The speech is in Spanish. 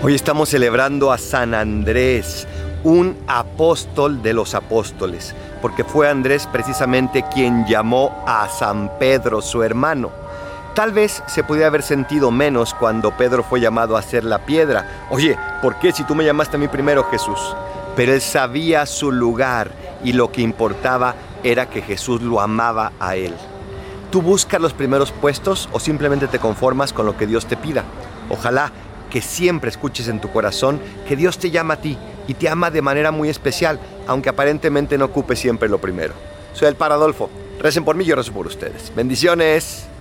Hoy estamos celebrando a San Andrés, un apóstol de los apóstoles, porque fue Andrés precisamente quien llamó a San Pedro su hermano. Tal vez se pudiera haber sentido menos cuando Pedro fue llamado a hacer la piedra. Oye, ¿por qué si tú me llamaste a mí primero Jesús? Pero él sabía su lugar y lo que importaba era que Jesús lo amaba a él. ¿Tú buscas los primeros puestos o simplemente te conformas con lo que Dios te pida? Ojalá que siempre escuches en tu corazón que Dios te llama a ti y te ama de manera muy especial, aunque aparentemente no ocupe siempre lo primero. Soy el Paradolfo. Recen por mí, yo rezo por ustedes. Bendiciones.